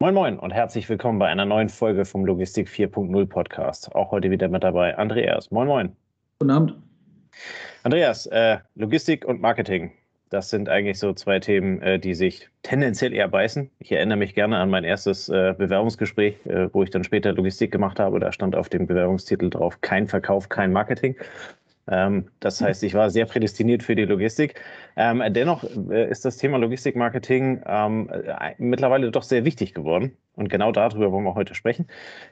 Moin Moin und herzlich willkommen bei einer neuen Folge vom Logistik 4.0 Podcast. Auch heute wieder mit dabei Andreas. Moin Moin. Guten Abend. Andreas, äh, Logistik und Marketing. Das sind eigentlich so zwei Themen, äh, die sich tendenziell eher beißen. Ich erinnere mich gerne an mein erstes äh, Bewerbungsgespräch, äh, wo ich dann später Logistik gemacht habe. Da stand auf dem Bewerbungstitel drauf, kein Verkauf, kein Marketing. Ähm, das heißt, ich war sehr prädestiniert für die Logistik. Ähm, dennoch äh, ist das Thema Logistikmarketing ähm, äh, mittlerweile doch sehr wichtig geworden. Und genau darüber wollen wir heute sprechen.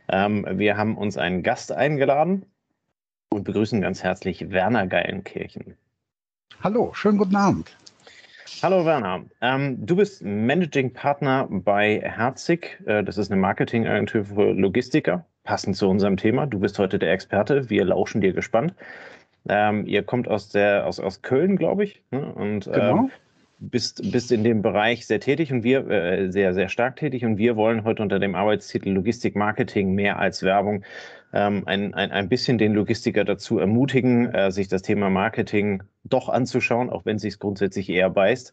Wir haben uns einen Gast eingeladen und begrüßen ganz herzlich Werner Geilenkirchen. Hallo, schönen guten Abend. Hallo Werner, du bist Managing Partner bei Herzig. Äh, das ist eine Marketingagentur für Logistiker, passend zu unserem Thema. Du bist heute der Experte. Wir lauschen dir gespannt. Ähm, ihr kommt aus, der, aus, aus Köln, glaube ich, ne? und ähm, genau. ähm, bist, bist in dem Bereich sehr tätig und wir äh, sehr, sehr stark tätig. Und wir wollen heute unter dem Arbeitstitel Logistik Marketing mehr als Werbung ähm, ein, ein, ein bisschen den Logistiker dazu ermutigen, äh, sich das Thema Marketing doch anzuschauen, auch wenn es sich grundsätzlich eher beißt.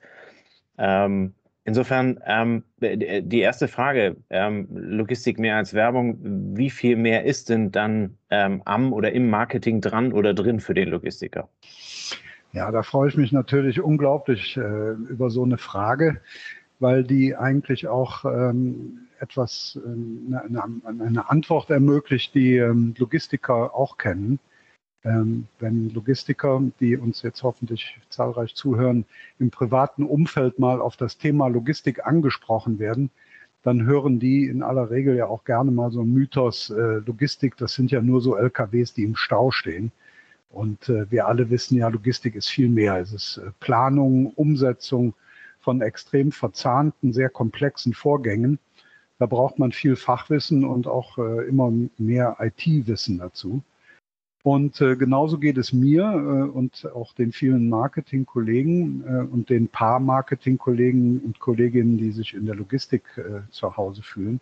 Ähm, Insofern ähm, die erste Frage, ähm, Logistik mehr als Werbung, wie viel mehr ist denn dann ähm, am oder im Marketing dran oder drin für den Logistiker? Ja, da freue ich mich natürlich unglaublich äh, über so eine Frage, weil die eigentlich auch ähm, etwas, eine, eine, Antwort ermöglicht, die ähm, Logistiker auch kennen. Ähm, wenn Logistiker, die uns jetzt hoffentlich zahlreich zuhören, im privaten Umfeld mal auf das Thema Logistik angesprochen werden, dann hören die in aller Regel ja auch gerne mal so einen Mythos, äh, Logistik, das sind ja nur so LKWs, die im Stau stehen. Und äh, wir alle wissen ja, Logistik ist viel mehr. Es ist äh, Planung, Umsetzung von extrem verzahnten, sehr komplexen Vorgängen. Da braucht man viel Fachwissen und auch äh, immer mehr IT-Wissen dazu. Und äh, genauso geht es mir äh, und auch den vielen Marketingkollegen äh, und den paar Marketingkollegen und Kolleginnen, die sich in der Logistik äh, zu Hause fühlen.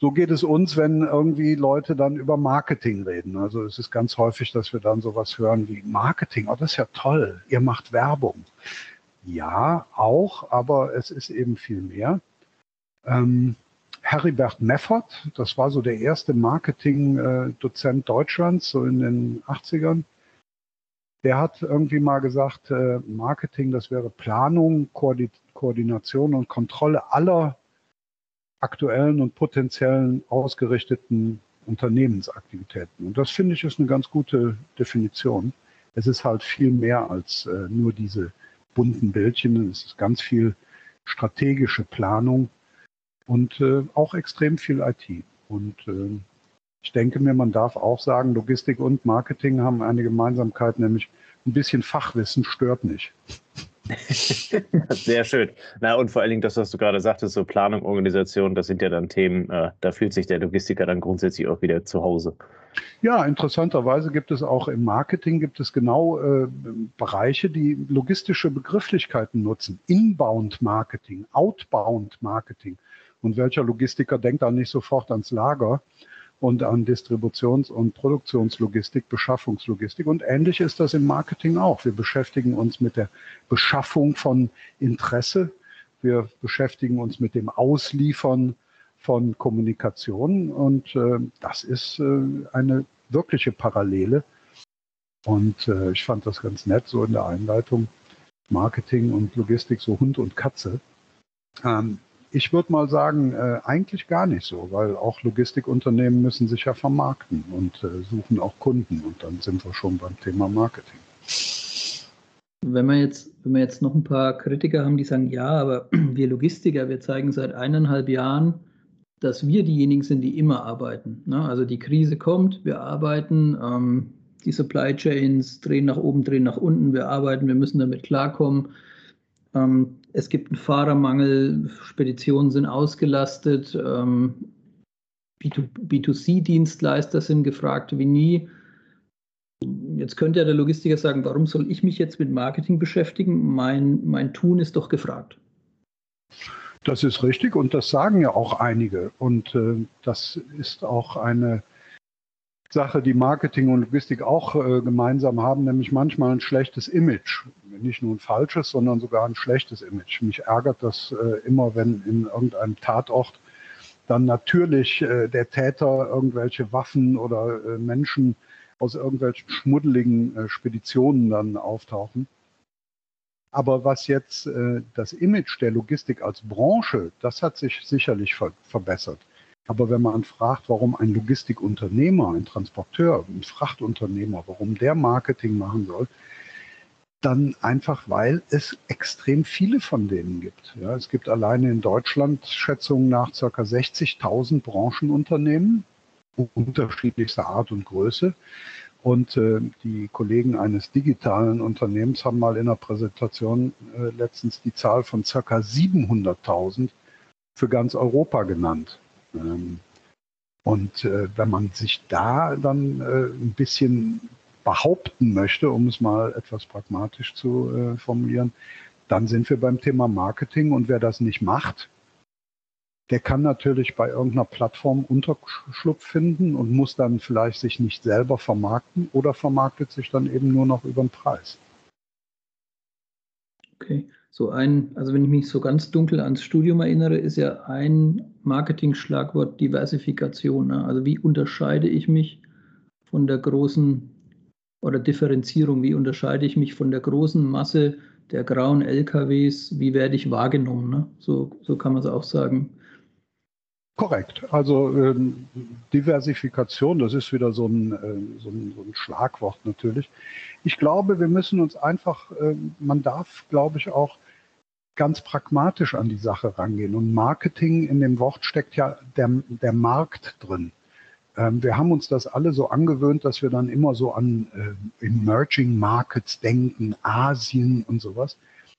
So geht es uns, wenn irgendwie Leute dann über Marketing reden. Also es ist ganz häufig, dass wir dann sowas hören wie Marketing. Oh, das ist ja toll. Ihr macht Werbung. Ja, auch, aber es ist eben viel mehr. Ähm, Heribert Meffert, das war so der erste Marketing-Dozent Deutschlands, so in den 80ern. Der hat irgendwie mal gesagt, äh, Marketing, das wäre Planung, Koordination und Kontrolle aller aktuellen und potenziellen ausgerichteten Unternehmensaktivitäten. Und das finde ich ist eine ganz gute Definition. Es ist halt viel mehr als äh, nur diese bunten Bildchen. Es ist ganz viel strategische Planung und äh, auch extrem viel IT. Und äh, ich denke mir, man darf auch sagen, Logistik und Marketing haben eine Gemeinsamkeit, nämlich ein bisschen Fachwissen stört nicht. Sehr schön. Na, und vor allen Dingen das, was du gerade sagtest, so Planung, Organisation, das sind ja dann Themen, äh, da fühlt sich der Logistiker dann grundsätzlich auch wieder zu Hause. Ja, interessanterweise gibt es auch im Marketing gibt es genau äh, Bereiche, die logistische Begrifflichkeiten nutzen. Inbound Marketing, Outbound Marketing. Und welcher Logistiker denkt dann nicht sofort ans Lager und an Distributions- und Produktionslogistik, Beschaffungslogistik. Und ähnlich ist das im Marketing auch. Wir beschäftigen uns mit der Beschaffung von Interesse. Wir beschäftigen uns mit dem Ausliefern von Kommunikation. Und äh, das ist äh, eine wirkliche Parallele. Und äh, ich fand das ganz nett, so in der Einleitung. Marketing und Logistik, so Hund und Katze. Ähm, ich würde mal sagen, äh, eigentlich gar nicht so, weil auch Logistikunternehmen müssen sich ja vermarkten und äh, suchen auch Kunden und dann sind wir schon beim Thema Marketing. Wenn wir jetzt, wenn wir jetzt noch ein paar Kritiker haben, die sagen, ja, aber wir Logistiker, wir zeigen seit eineinhalb Jahren, dass wir diejenigen sind, die immer arbeiten. Ne? Also die Krise kommt, wir arbeiten, ähm, die Supply Chains drehen nach oben, drehen nach unten, wir arbeiten, wir müssen damit klarkommen. Ähm, es gibt einen Fahrermangel, Speditionen sind ausgelastet, ähm, B2C-Dienstleister sind gefragt wie nie. Jetzt könnte ja der Logistiker sagen, warum soll ich mich jetzt mit Marketing beschäftigen? Mein, mein Tun ist doch gefragt. Das ist richtig und das sagen ja auch einige. Und äh, das ist auch eine Sache, die Marketing und Logistik auch äh, gemeinsam haben, nämlich manchmal ein schlechtes Image. Nicht nur ein falsches, sondern sogar ein schlechtes Image. Mich ärgert das äh, immer, wenn in irgendeinem Tatort dann natürlich äh, der Täter irgendwelche Waffen oder äh, Menschen aus irgendwelchen schmuddeligen äh, Speditionen dann auftauchen. Aber was jetzt äh, das Image der Logistik als Branche, das hat sich sicherlich ver verbessert. Aber wenn man fragt, warum ein Logistikunternehmer, ein Transporteur, ein Frachtunternehmer, warum der Marketing machen soll, dann einfach, weil es extrem viele von denen gibt. Ja, es gibt alleine in Deutschland Schätzungen nach ca. 60.000 Branchenunternehmen unterschiedlichster Art und Größe. Und äh, die Kollegen eines digitalen Unternehmens haben mal in einer Präsentation äh, letztens die Zahl von ca. 700.000 für ganz Europa genannt. Ähm, und äh, wenn man sich da dann äh, ein bisschen behaupten möchte, um es mal etwas pragmatisch zu äh, formulieren, dann sind wir beim Thema Marketing. Und wer das nicht macht, der kann natürlich bei irgendeiner Plattform Unterschlupf finden und muss dann vielleicht sich nicht selber vermarkten oder vermarktet sich dann eben nur noch über den Preis. Okay, so ein, also wenn ich mich so ganz dunkel ans Studium erinnere, ist ja ein Marketing-Schlagwort Diversifikation. Ne? Also wie unterscheide ich mich von der großen oder Differenzierung, wie unterscheide ich mich von der großen Masse der grauen LKWs, wie werde ich wahrgenommen? Ne? So, so kann man es auch sagen. Korrekt. Also ähm, Diversifikation, das ist wieder so ein, äh, so, ein, so ein, Schlagwort natürlich. Ich glaube, wir müssen uns einfach, äh, man darf, glaube ich, auch ganz pragmatisch an die Sache rangehen. Und Marketing in dem Wort steckt ja der, der Markt drin. Ähm, wir haben uns das alle so angewöhnt, dass wir dann immer so an äh, Emerging Markets denken, Asien und sowas.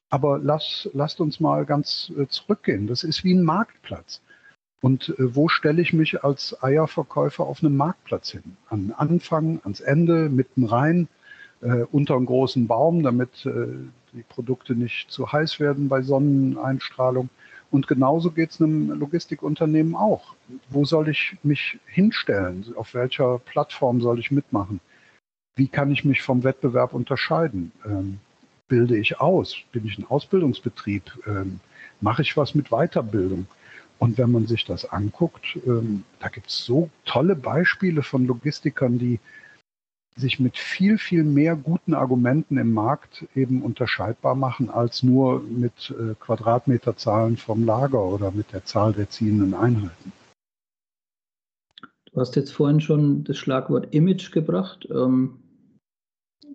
Aber lass, lasst uns mal ganz äh, zurückgehen. Das ist wie ein Marktplatz. Und äh, wo stelle ich mich als Eierverkäufer auf einem Marktplatz hin? An Anfang, ans Ende, mitten rein, äh, unter einem großen Baum, damit äh, die Produkte nicht zu heiß werden bei Sonneneinstrahlung. Und genauso geht es einem Logistikunternehmen auch. Wo soll ich mich hinstellen? Auf welcher Plattform soll ich mitmachen? Wie kann ich mich vom Wettbewerb unterscheiden? Ähm, bilde ich aus? Bin ich ein Ausbildungsbetrieb? Ähm, mache ich was mit Weiterbildung? Und wenn man sich das anguckt, ähm, da gibt es so tolle Beispiele von Logistikern, die sich mit viel, viel mehr guten Argumenten im Markt eben unterscheidbar machen, als nur mit äh, Quadratmeterzahlen vom Lager oder mit der Zahl der ziehenden Einheiten. Du hast jetzt vorhin schon das Schlagwort Image gebracht. Ähm,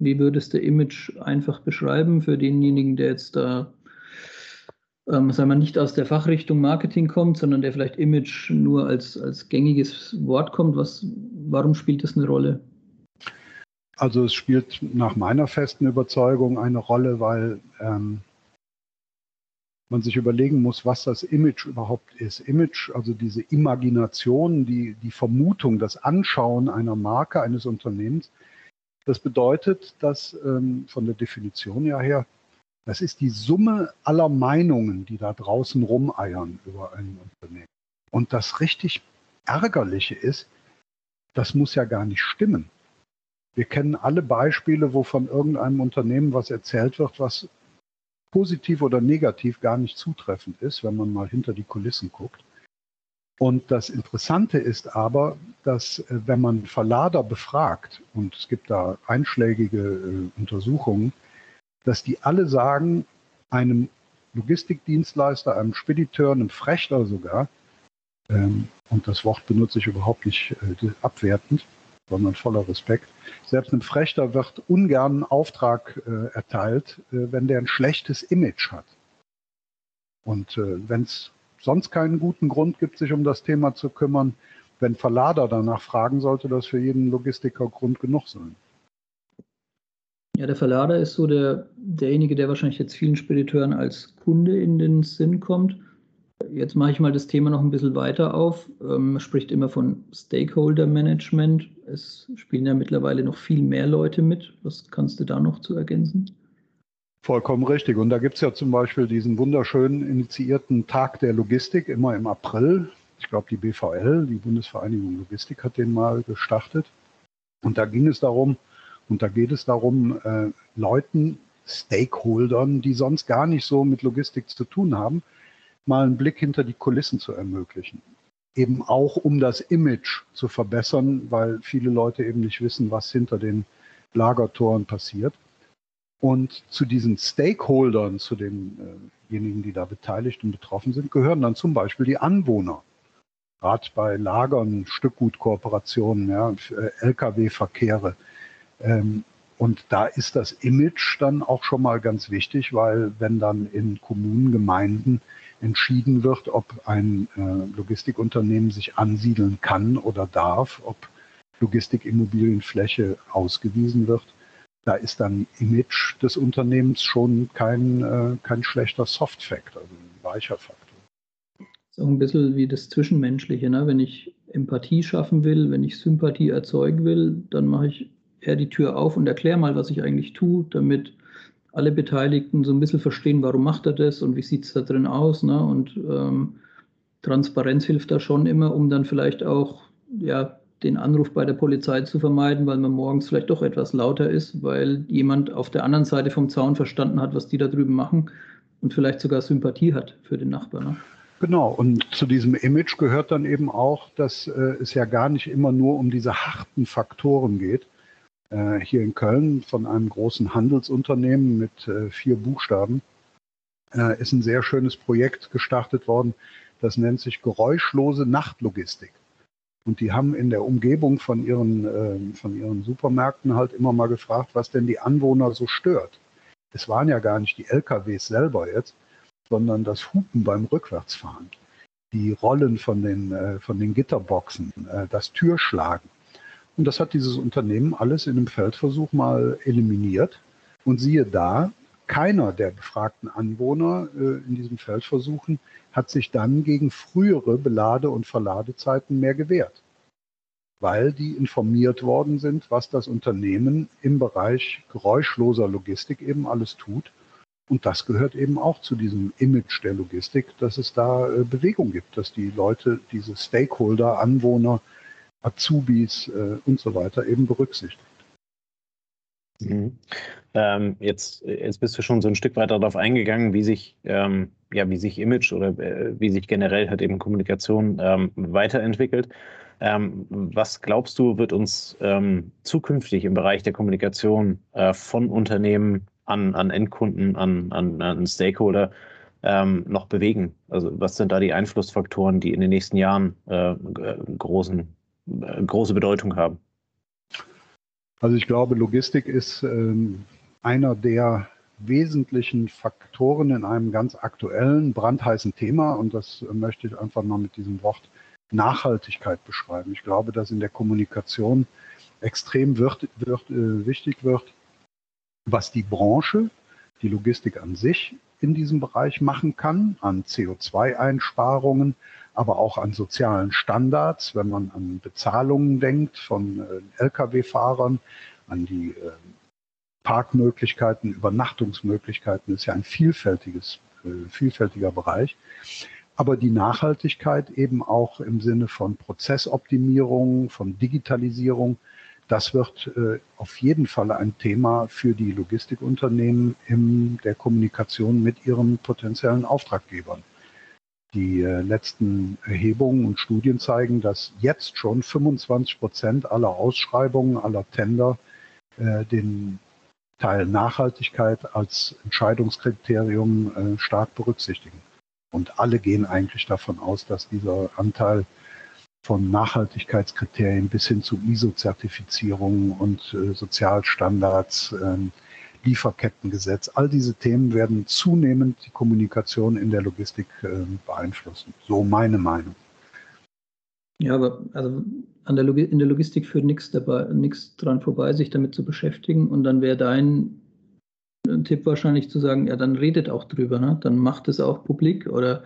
wie würdest du Image einfach beschreiben für denjenigen, der jetzt da ähm, sagen wir, nicht aus der Fachrichtung Marketing kommt, sondern der vielleicht Image nur als, als gängiges Wort kommt. Was, warum spielt das eine Rolle? Also es spielt nach meiner festen Überzeugung eine Rolle, weil ähm, man sich überlegen muss, was das Image überhaupt ist. Image, also diese Imagination, die, die Vermutung, das Anschauen einer Marke, eines Unternehmens, das bedeutet, dass ähm, von der Definition ja her das ist die Summe aller Meinungen, die da draußen rumeiern über ein Unternehmen. Und das richtig Ärgerliche ist, das muss ja gar nicht stimmen. Wir kennen alle Beispiele, wo von irgendeinem Unternehmen was erzählt wird, was positiv oder negativ gar nicht zutreffend ist, wenn man mal hinter die Kulissen guckt. Und das Interessante ist aber, dass äh, wenn man Verlader befragt, und es gibt da einschlägige äh, Untersuchungen, dass die alle sagen, einem Logistikdienstleister, einem Spediteur, einem Frechter sogar, ähm, und das Wort benutze ich überhaupt nicht äh, abwertend, sondern voller Respekt, selbst einem Frechter wird ungern ein Auftrag äh, erteilt, äh, wenn der ein schlechtes Image hat. Und äh, wenn es sonst keinen guten Grund gibt, sich um das Thema zu kümmern, wenn Verlader danach fragen, sollte das für jeden Logistiker Grund genug sein. Ja, der Verlader ist so der, derjenige, der wahrscheinlich jetzt vielen Spediteuren als Kunde in den Sinn kommt. Jetzt mache ich mal das Thema noch ein bisschen weiter auf. Ähm, man spricht immer von Stakeholder Management. Es spielen ja mittlerweile noch viel mehr Leute mit. Was kannst du da noch zu ergänzen? Vollkommen richtig. Und da gibt es ja zum Beispiel diesen wunderschönen initiierten Tag der Logistik, immer im April. Ich glaube, die BVL, die Bundesvereinigung Logistik, hat den mal gestartet. Und da ging es darum, und da geht es darum, äh, Leuten, Stakeholdern, die sonst gar nicht so mit Logistik zu tun haben, mal einen Blick hinter die Kulissen zu ermöglichen. eben auch um das Image zu verbessern, weil viele Leute eben nicht wissen, was hinter den Lagertoren passiert. Und zu diesen Stakeholdern, zu denjenigen, die da beteiligt und betroffen sind, gehören dann zum Beispiel die Anwohner. Gerade bei Lagern, Stückgutkooperationen, ja, Lkw-Verkehre. Ähm, und da ist das Image dann auch schon mal ganz wichtig, weil wenn dann in Kommunen, Gemeinden entschieden wird, ob ein äh, Logistikunternehmen sich ansiedeln kann oder darf, ob Logistikimmobilienfläche ausgewiesen wird, da ist dann Image des Unternehmens schon kein, äh, kein schlechter Soft-Fact, also ein weicher Faktor. Auch ein bisschen wie das Zwischenmenschliche. Ne? Wenn ich Empathie schaffen will, wenn ich Sympathie erzeugen will, dann mache ich eher die Tür auf und erkläre mal, was ich eigentlich tue, damit alle Beteiligten so ein bisschen verstehen, warum macht er das und wie sieht es da drin aus. Ne? Und ähm, Transparenz hilft da schon immer, um dann vielleicht auch ja, den Anruf bei der Polizei zu vermeiden, weil man morgens vielleicht doch etwas lauter ist, weil jemand auf der anderen Seite vom Zaun verstanden hat, was die da drüben machen und vielleicht sogar Sympathie hat für den Nachbarn. Ne? Genau, und zu diesem Image gehört dann eben auch, dass äh, es ja gar nicht immer nur um diese harten Faktoren geht, äh, hier in Köln von einem großen Handelsunternehmen mit äh, vier Buchstaben äh, ist ein sehr schönes Projekt gestartet worden. Das nennt sich geräuschlose Nachtlogistik. Und die haben in der Umgebung von ihren, von ihren Supermärkten halt immer mal gefragt, was denn die Anwohner so stört. Es waren ja gar nicht die LKWs selber jetzt, sondern das Hupen beim Rückwärtsfahren, die Rollen von den, von den Gitterboxen, das Türschlagen. Und das hat dieses Unternehmen alles in einem Feldversuch mal eliminiert. Und siehe da, keiner der befragten Anwohner äh, in diesen Feldversuchen hat sich dann gegen frühere Belade- und Verladezeiten mehr gewehrt, weil die informiert worden sind, was das Unternehmen im Bereich geräuschloser Logistik eben alles tut. Und das gehört eben auch zu diesem Image der Logistik, dass es da äh, Bewegung gibt, dass die Leute, diese Stakeholder, Anwohner Azubis äh, und so weiter eben berücksichtigt. Mhm. Ähm, jetzt, jetzt bist du schon so ein Stück weiter darauf eingegangen, wie sich, ähm, ja, wie sich Image oder äh, wie sich generell halt eben Kommunikation ähm, weiterentwickelt. Ähm, was glaubst du, wird uns ähm, zukünftig im Bereich der Kommunikation äh, von Unternehmen an, an Endkunden, an, an, an Stakeholder ähm, noch bewegen? Also was sind da die Einflussfaktoren, die in den nächsten Jahren äh, großen äh, große Bedeutung haben? Also ich glaube, Logistik ist ähm, einer der wesentlichen Faktoren in einem ganz aktuellen, brandheißen Thema und das möchte ich einfach mal mit diesem Wort Nachhaltigkeit beschreiben. Ich glaube, dass in der Kommunikation extrem wird, wird, äh, wichtig wird, was die Branche, die Logistik an sich in diesem Bereich machen kann, an CO2-Einsparungen, aber auch an sozialen Standards, wenn man an Bezahlungen denkt von äh, Lkw-Fahrern, an die äh, Parkmöglichkeiten, Übernachtungsmöglichkeiten, ist ja ein vielfältiges, äh, vielfältiger Bereich. Aber die Nachhaltigkeit eben auch im Sinne von Prozessoptimierung, von Digitalisierung, das wird äh, auf jeden Fall ein Thema für die Logistikunternehmen in der Kommunikation mit ihren potenziellen Auftraggebern. Die äh, letzten Erhebungen und Studien zeigen, dass jetzt schon 25 Prozent aller Ausschreibungen, aller Tender äh, den Teil Nachhaltigkeit als Entscheidungskriterium äh, stark berücksichtigen. Und alle gehen eigentlich davon aus, dass dieser Anteil von Nachhaltigkeitskriterien bis hin zu ISO-Zertifizierung und äh, Sozialstandards, äh, Lieferkettengesetz. All diese Themen werden zunehmend die Kommunikation in der Logistik äh, beeinflussen. So meine Meinung. Ja, aber also der in der Logistik führt nichts dabei, nichts dran vorbei, sich damit zu beschäftigen. Und dann wäre dein äh, Tipp wahrscheinlich zu sagen, ja, dann redet auch drüber, ne? dann macht es auch publik oder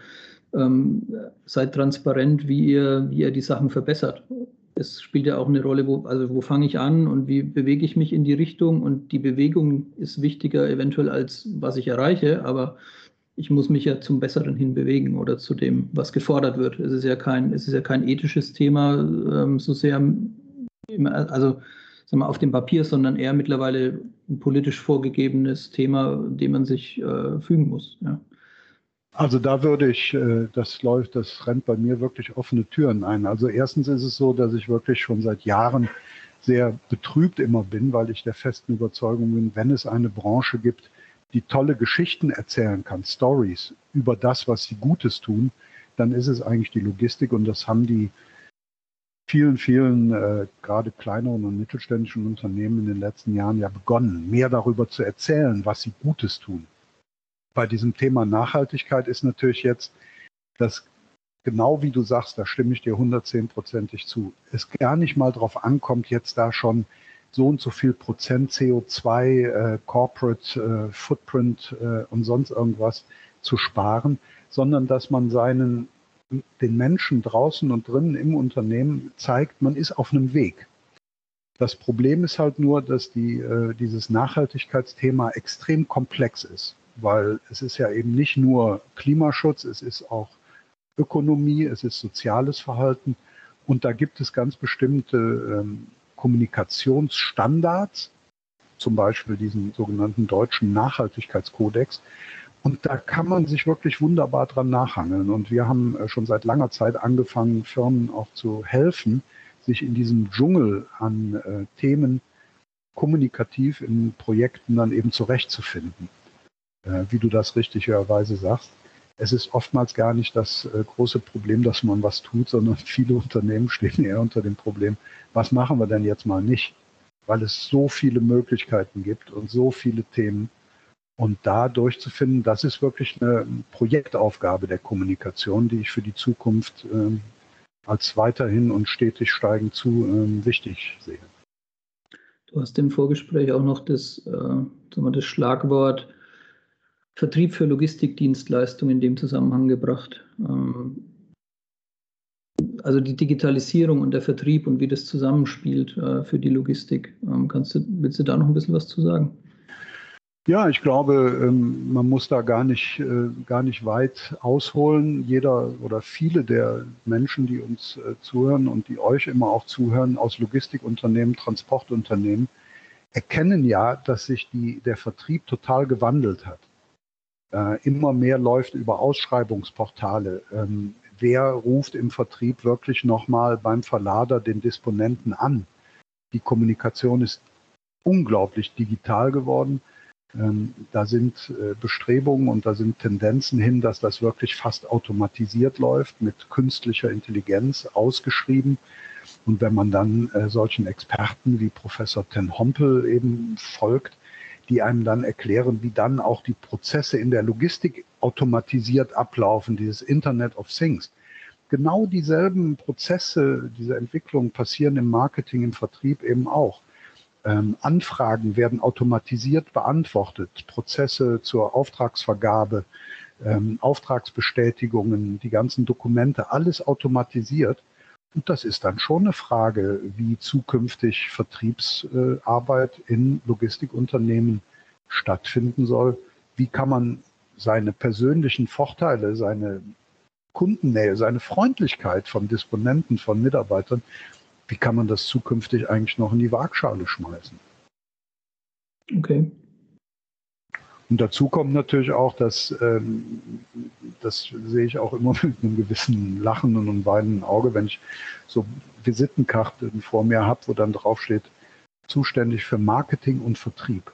ähm, seid transparent, wie ihr, wie ihr die Sachen verbessert es spielt ja auch eine Rolle, wo, also wo fange ich an und wie bewege ich mich in die Richtung. Und die Bewegung ist wichtiger eventuell als was ich erreiche, aber ich muss mich ja zum Besseren hin bewegen oder zu dem, was gefordert wird. Es ist ja kein, es ist ja kein ethisches Thema ähm, so sehr, also sagen wir, auf dem Papier, sondern eher mittlerweile ein politisch vorgegebenes Thema, dem man sich äh, fügen muss. Ja. Also da würde ich, äh, das läuft, das rennt bei mir wirklich offene Türen ein. Also erstens ist es so, dass ich wirklich schon seit Jahren sehr betrübt immer bin, weil ich der festen Überzeugung bin, wenn es eine Branche gibt, die tolle Geschichten erzählen kann, Stories über das, was sie Gutes tun, dann ist es eigentlich die Logistik und das haben die vielen, vielen äh, gerade kleineren und mittelständischen Unternehmen in den letzten Jahren ja begonnen, mehr darüber zu erzählen, was sie Gutes tun. Bei diesem Thema Nachhaltigkeit ist natürlich jetzt, dass genau wie du sagst, da stimme ich dir 110-prozentig zu, es gar nicht mal darauf ankommt, jetzt da schon so und so viel Prozent CO2, äh, Corporate äh, Footprint äh, und sonst irgendwas zu sparen, sondern dass man seinen den Menschen draußen und drinnen im Unternehmen zeigt, man ist auf einem Weg. Das Problem ist halt nur, dass die, äh, dieses Nachhaltigkeitsthema extrem komplex ist, weil es ist ja eben nicht nur Klimaschutz, es ist auch Ökonomie, es ist soziales Verhalten und da gibt es ganz bestimmte ähm, Kommunikationsstandards, zum Beispiel diesen sogenannten deutschen Nachhaltigkeitskodex, und da kann man sich wirklich wunderbar dran nachhangeln. Und wir haben äh, schon seit langer Zeit angefangen, Firmen auch zu helfen, sich in diesem Dschungel an äh, Themen kommunikativ in Projekten dann eben zurechtzufinden. Äh, wie du das richtigerweise sagst. Es ist oftmals gar nicht das äh, große Problem, dass man was tut, sondern viele Unternehmen stehen eher unter dem Problem, was machen wir denn jetzt mal nicht? Weil es so viele Möglichkeiten gibt und so viele Themen, und da durchzufinden, das ist wirklich eine Projektaufgabe der Kommunikation, die ich für die Zukunft ähm, als weiterhin und stetig steigend zu ähm, wichtig sehe. Du hast im Vorgespräch auch noch das, äh, das Schlagwort Vertrieb für Logistikdienstleistungen in dem Zusammenhang gebracht. Ähm, also die Digitalisierung und der Vertrieb und wie das zusammenspielt äh, für die Logistik. Ähm, kannst du, willst du da noch ein bisschen was zu sagen? Ja, ich glaube, ähm, man muss da gar nicht, äh, gar nicht weit ausholen. Jeder oder viele der Menschen, die uns äh, zuhören und die euch immer auch zuhören aus Logistikunternehmen, Transportunternehmen, erkennen ja, dass sich die, der Vertrieb total gewandelt hat. Äh, immer mehr läuft über Ausschreibungsportale. Ähm, wer ruft im Vertrieb wirklich nochmal beim Verlader den Disponenten an? Die Kommunikation ist unglaublich digital geworden. Ähm, da sind äh, Bestrebungen und da sind Tendenzen hin, dass das wirklich fast automatisiert läuft, mit künstlicher Intelligenz ausgeschrieben. Und wenn man dann äh, solchen Experten wie Professor Ten Hompel eben folgt, die einem dann erklären, wie dann auch die Prozesse in der Logistik automatisiert ablaufen, dieses Internet of Things. Genau dieselben Prozesse, diese Entwicklungen passieren im Marketing, im Vertrieb eben auch. Ähm, Anfragen werden automatisiert beantwortet, Prozesse zur Auftragsvergabe, ähm, Auftragsbestätigungen, die ganzen Dokumente, alles automatisiert. Und das ist dann schon eine Frage, wie zukünftig Vertriebsarbeit in Logistikunternehmen stattfinden soll. Wie kann man seine persönlichen Vorteile, seine Kundennähe, seine Freundlichkeit von Disponenten, von Mitarbeitern wie kann man das zukünftig eigentlich noch in die Waagschale schmeißen? Okay. Und dazu kommt natürlich auch, dass ähm, das sehe ich auch immer mit einem gewissen lachenden und weinenden Auge, wenn ich so Visitenkarten vor mir habe, wo dann draufsteht, zuständig für Marketing und Vertrieb.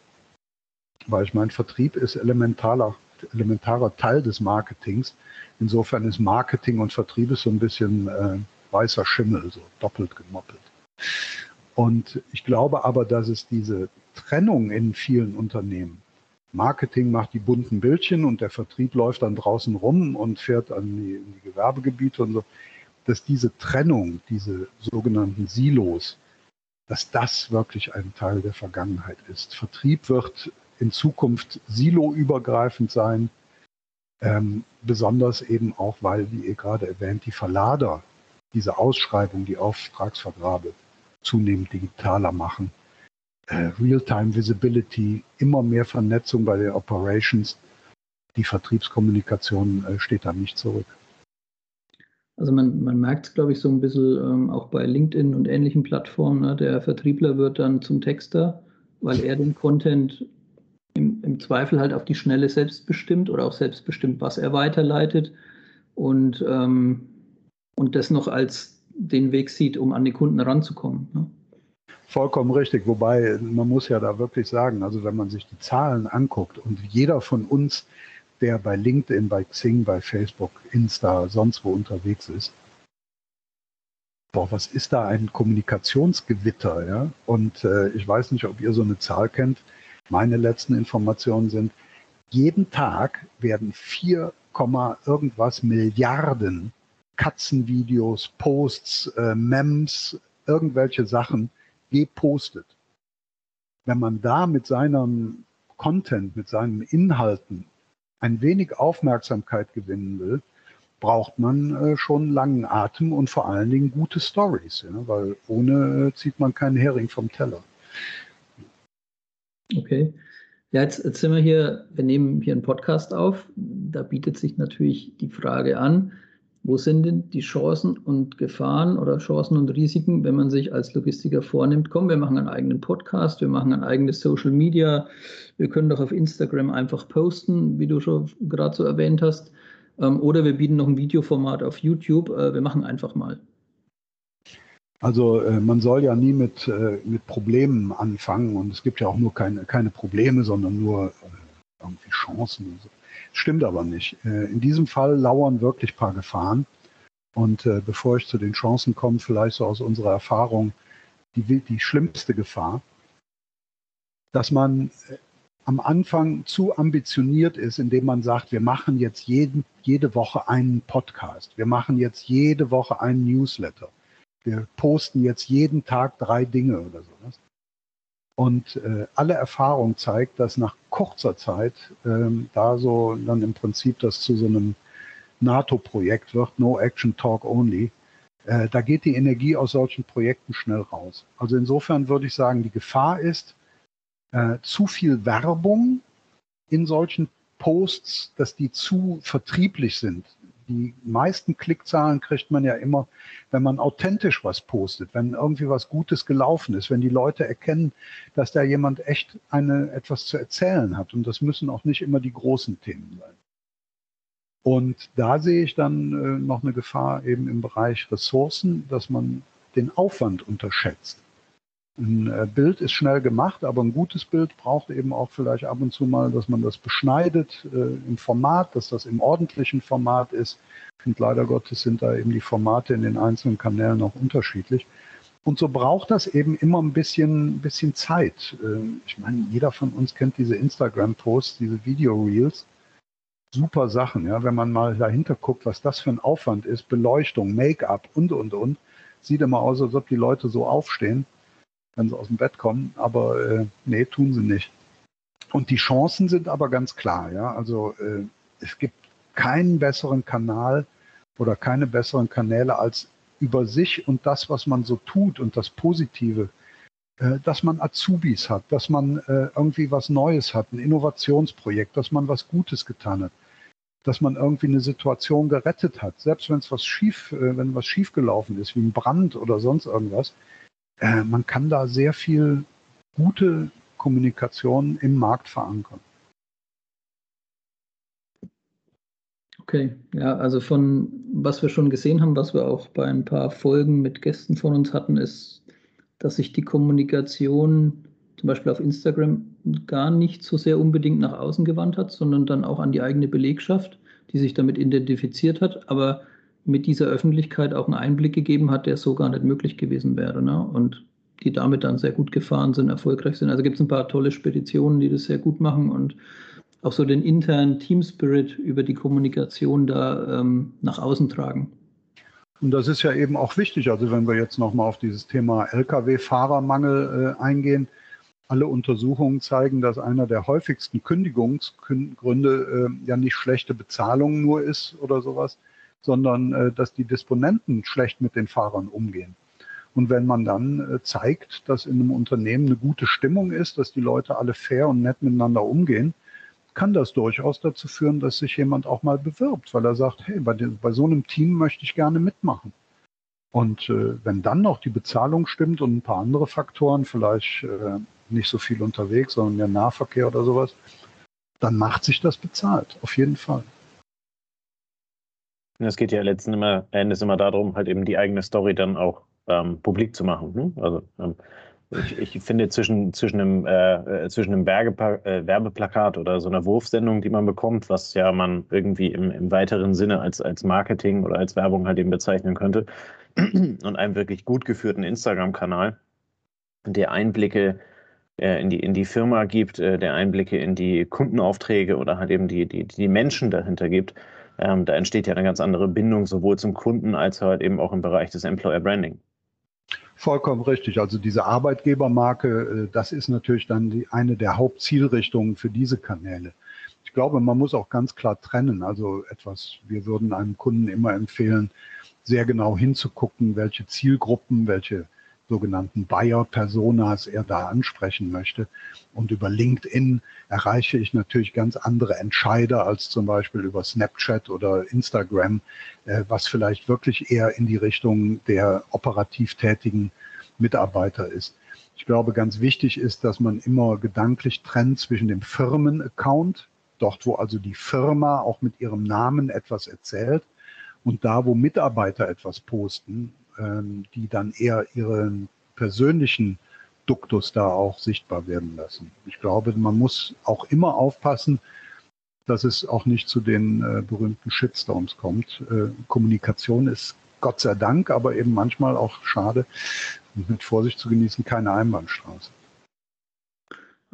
Weil ich meine, Vertrieb ist elementarer, elementarer Teil des Marketings. Insofern ist Marketing und Vertrieb ist so ein bisschen äh, weißer Schimmel, so doppelt gemoppelt. Und ich glaube aber, dass es diese Trennung in vielen Unternehmen, Marketing macht die bunten Bildchen und der Vertrieb läuft dann draußen rum und fährt an die, in die Gewerbegebiete und so, dass diese Trennung, diese sogenannten Silos, dass das wirklich ein Teil der Vergangenheit ist. Vertrieb wird in Zukunft siloübergreifend sein, ähm, besonders eben auch, weil, wie ihr gerade erwähnt, die Verlader diese Ausschreibung, die Auftragsvergabe zunehmend digitaler machen. Äh, Real-Time Visibility, immer mehr Vernetzung bei den Operations. Die Vertriebskommunikation äh, steht da nicht zurück. Also man, man merkt es, glaube ich, so ein bisschen ähm, auch bei LinkedIn und ähnlichen Plattformen. Ne? Der Vertriebler wird dann zum Texter, weil er den Content im, im, Zweifel halt auf die Schnelle selbstbestimmt oder auch selbstbestimmt, was er weiterleitet und, ähm, und das noch als den Weg sieht, um an die Kunden ranzukommen. Ne? Vollkommen richtig, wobei man muss ja da wirklich sagen, also wenn man sich die Zahlen anguckt und jeder von uns, der bei LinkedIn, bei Xing, bei Facebook, Insta, sonst wo unterwegs ist, boah, was ist da ein Kommunikationsgewitter, ja? Und äh, ich weiß nicht, ob ihr so eine Zahl kennt. Meine letzten Informationen sind, jeden Tag werden 4, irgendwas Milliarden Katzenvideos, Posts, äh, Memes, irgendwelche Sachen gepostet. Wenn man da mit seinem Content, mit seinen Inhalten ein wenig Aufmerksamkeit gewinnen will, braucht man äh, schon langen Atem und vor allen Dingen gute Stories, ja, weil ohne äh, zieht man keinen Hering vom Teller. Okay. Ja, jetzt, jetzt sind wir hier, wir nehmen hier einen Podcast auf. Da bietet sich natürlich die Frage an, wo sind denn die Chancen und Gefahren oder Chancen und Risiken, wenn man sich als Logistiker vornimmt, komm, wir machen einen eigenen Podcast, wir machen ein eigenes Social Media, wir können doch auf Instagram einfach posten, wie du schon gerade so erwähnt hast, ähm, oder wir bieten noch ein Videoformat auf YouTube, äh, wir machen einfach mal. Also äh, man soll ja nie mit, äh, mit Problemen anfangen und es gibt ja auch nur keine, keine Probleme, sondern nur irgendwie Chancen. So. Stimmt aber nicht. Äh, in diesem Fall lauern wirklich ein paar Gefahren. Und äh, bevor ich zu den Chancen komme, vielleicht so aus unserer Erfahrung, die, die schlimmste Gefahr, dass man äh, am Anfang zu ambitioniert ist, indem man sagt, wir machen jetzt jeden, jede Woche einen Podcast, wir machen jetzt jede Woche einen Newsletter, wir posten jetzt jeden Tag drei Dinge oder sowas. Und äh, alle Erfahrung zeigt, dass nach kurzer Zeit ähm, da so dann im Prinzip das zu so einem NATO-Projekt wird, No Action Talk Only. Äh, da geht die Energie aus solchen Projekten schnell raus. Also insofern würde ich sagen, die Gefahr ist äh, zu viel Werbung in solchen Posts, dass die zu vertrieblich sind die meisten Klickzahlen kriegt man ja immer, wenn man authentisch was postet, wenn irgendwie was Gutes gelaufen ist, wenn die Leute erkennen, dass da jemand echt eine, etwas zu erzählen hat. Und das müssen auch nicht immer die großen Themen sein. Und da sehe ich dann äh, noch eine Gefahr eben im Bereich Ressourcen, dass man den Aufwand unterschätzt. Ein äh, Bild ist schnell gemacht, aber ein gutes Bild braucht eben auch vielleicht ab und zu mal, dass man das beschneidet äh, im Format, dass das im ordentlichen Format ist. Und leider Gottes sind da eben die Formate in den einzelnen Kanälen auch unterschiedlich. Und so braucht das eben immer ein bisschen, bisschen Zeit. Äh, ich meine, jeder von uns kennt diese Instagram-Posts, diese Video-Reels. Super Sachen, ja. Wenn man mal dahinter guckt, was das für ein Aufwand ist, Beleuchtung, Make-up und, und, und, sieht immer aus, als ob die Leute so aufstehen wenn sie aus dem Bett kommen. Aber äh, nee, tun sie nicht. Und die Chancen sind aber ganz klar. Ja? Also äh, es gibt keinen besseren Kanal oder keine besseren Kanäle als über sich und das, was man so tut und das Positive, äh, dass man Azubis hat, dass man äh, irgendwie was Neues hat, ein Innovationsprojekt, dass man was Gutes getan hat, dass man irgendwie eine Situation gerettet hat, selbst wenn es was schief, äh, wenn was schiefgelaufen ist, wie ein Brand oder sonst irgendwas, äh, man kann da sehr viel gute Kommunikation im Markt verankern. Okay, ja, also von was wir schon gesehen haben, was wir auch bei ein paar Folgen mit Gästen von uns hatten, ist, dass sich die Kommunikation zum Beispiel auf Instagram gar nicht so sehr unbedingt nach außen gewandt hat, sondern dann auch an die eigene Belegschaft, die sich damit identifiziert hat. Aber mit dieser Öffentlichkeit auch einen Einblick gegeben hat, der so gar nicht möglich gewesen wäre. Ne? Und die damit dann sehr gut gefahren sind, erfolgreich sind. Also gibt es ein paar tolle Speditionen, die das sehr gut machen und auch so den internen Team Spirit über die Kommunikation da ähm, nach außen tragen. Und das ist ja eben auch wichtig. Also wenn wir jetzt nochmal auf dieses Thema Lkw-Fahrermangel äh, eingehen, alle Untersuchungen zeigen, dass einer der häufigsten Kündigungsgründe äh, ja nicht schlechte Bezahlung nur ist oder sowas, sondern äh, dass die Disponenten schlecht mit den Fahrern umgehen. Und wenn man dann äh, zeigt, dass in einem Unternehmen eine gute Stimmung ist, dass die Leute alle fair und nett miteinander umgehen, kann das durchaus dazu führen, dass sich jemand auch mal bewirbt, weil er sagt, hey, bei, den, bei so einem Team möchte ich gerne mitmachen. Und äh, wenn dann noch die Bezahlung stimmt und ein paar andere Faktoren, vielleicht äh, nicht so viel unterwegs, sondern mehr Nahverkehr oder sowas, dann macht sich das bezahlt, auf jeden Fall. Es geht ja letzten Endes immer darum, halt eben die eigene Story dann auch ähm, publik zu machen. Ne? Also ähm, ich, ich, finde zwischen, zwischen einem, äh, zwischen einem äh, Werbeplakat oder so einer Wurfsendung, die man bekommt, was ja man irgendwie im, im weiteren Sinne als, als Marketing oder als Werbung halt eben bezeichnen könnte, und einem wirklich gut geführten Instagram-Kanal, der Einblicke äh, in, die, in die Firma gibt, äh, der Einblicke in die Kundenaufträge oder halt eben die, die, die Menschen dahinter gibt, ähm, da entsteht ja eine ganz andere Bindung sowohl zum Kunden als halt eben auch im Bereich des Employer Branding. Vollkommen richtig. Also diese Arbeitgebermarke, äh, das ist natürlich dann die, eine der Hauptzielrichtungen für diese Kanäle. Ich glaube, man muss auch ganz klar trennen. Also etwas, wir würden einem Kunden immer empfehlen, sehr genau hinzugucken, welche Zielgruppen, welche sogenannten Buyer-Personas er da ansprechen möchte. Und über LinkedIn erreiche ich natürlich ganz andere Entscheider als zum Beispiel über Snapchat oder Instagram, äh, was vielleicht wirklich eher in die Richtung der operativ tätigen Mitarbeiter ist. Ich glaube, ganz wichtig ist, dass man immer gedanklich trennt zwischen dem Firmenaccount, dort wo also die Firma auch mit ihrem Namen etwas erzählt, und da, wo Mitarbeiter etwas posten, die dann eher ihren persönlichen Duktus da auch sichtbar werden lassen. Ich glaube, man muss auch immer aufpassen, dass es auch nicht zu den äh, berühmten Shitstorms kommt. Äh, Kommunikation ist Gott sei Dank, aber eben manchmal auch schade mit Vorsicht zu genießen, keine Einbahnstraße.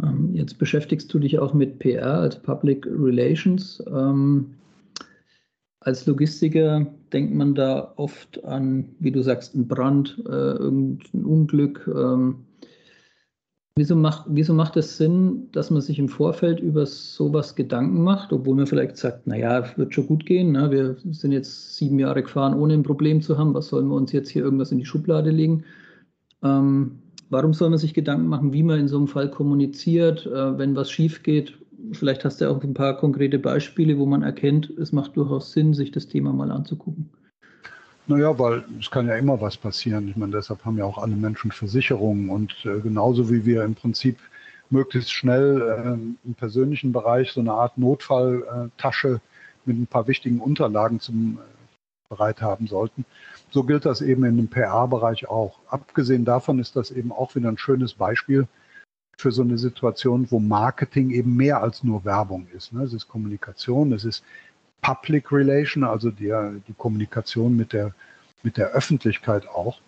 Ähm, jetzt beschäftigst du dich auch mit PR, als Public Relations. Ähm, als Logistiker denkt man da oft an, wie du sagst, einen Brand, äh, irgendein Unglück. Ähm, wieso, macht, wieso macht es Sinn, dass man sich im Vorfeld über sowas Gedanken macht, obwohl man vielleicht sagt, naja, wird schon gut gehen, ne? wir sind jetzt sieben Jahre gefahren, ohne ein Problem zu haben, was sollen wir uns jetzt hier irgendwas in die Schublade legen? Ähm, warum soll man sich Gedanken machen, wie man in so einem Fall kommuniziert, äh, wenn was schief geht? Vielleicht hast du auch ein paar konkrete Beispiele, wo man erkennt, es macht durchaus Sinn, sich das Thema mal anzugucken. Naja, weil es kann ja immer was passieren. Ich meine, deshalb haben ja auch alle Menschen Versicherungen und äh, genauso wie wir im Prinzip möglichst schnell äh, im persönlichen Bereich so eine Art Notfalltasche mit ein paar wichtigen Unterlagen zum äh, bereit haben sollten. So gilt das eben in dem PR-Bereich auch. Abgesehen davon ist das eben auch wieder ein schönes Beispiel für so eine Situation, wo Marketing eben mehr als nur Werbung ist. Ne? Es ist Kommunikation, es ist Public Relation, also die, die Kommunikation mit der, mit der Öffentlichkeit auch.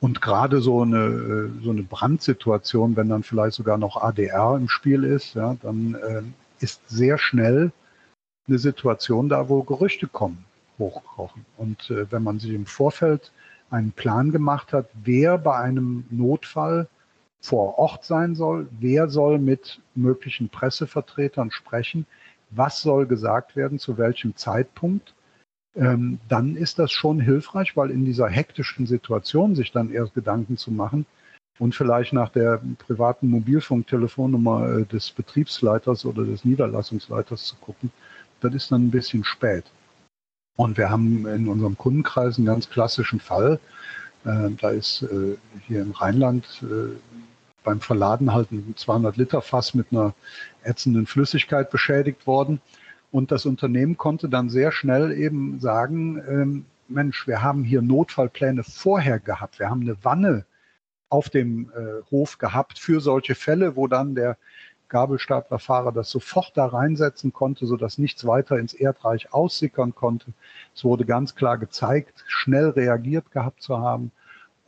Und gerade so eine, so eine Brandsituation, wenn dann vielleicht sogar noch ADR im Spiel ist, ja, dann äh, ist sehr schnell eine Situation da, wo Gerüchte kommen, hochkochen. Und äh, wenn man sich im Vorfeld einen Plan gemacht hat, wer bei einem Notfall vor Ort sein soll, wer soll mit möglichen Pressevertretern sprechen, was soll gesagt werden, zu welchem Zeitpunkt, ähm, dann ist das schon hilfreich, weil in dieser hektischen Situation sich dann erst Gedanken zu machen und vielleicht nach der privaten Mobilfunktelefonnummer äh, des Betriebsleiters oder des Niederlassungsleiters zu gucken, das ist dann ein bisschen spät. Und wir haben in unserem Kundenkreis einen ganz klassischen Fall. Äh, da ist äh, hier im Rheinland beim Verladen halt ein 200 Liter Fass mit einer ätzenden Flüssigkeit beschädigt worden. Und das Unternehmen konnte dann sehr schnell eben sagen, ähm, Mensch, wir haben hier Notfallpläne vorher gehabt. Wir haben eine Wanne auf dem äh, Hof gehabt für solche Fälle, wo dann der Gabelstaplerfahrer das sofort da reinsetzen konnte, sodass nichts weiter ins Erdreich aussickern konnte. Es wurde ganz klar gezeigt, schnell reagiert gehabt zu haben.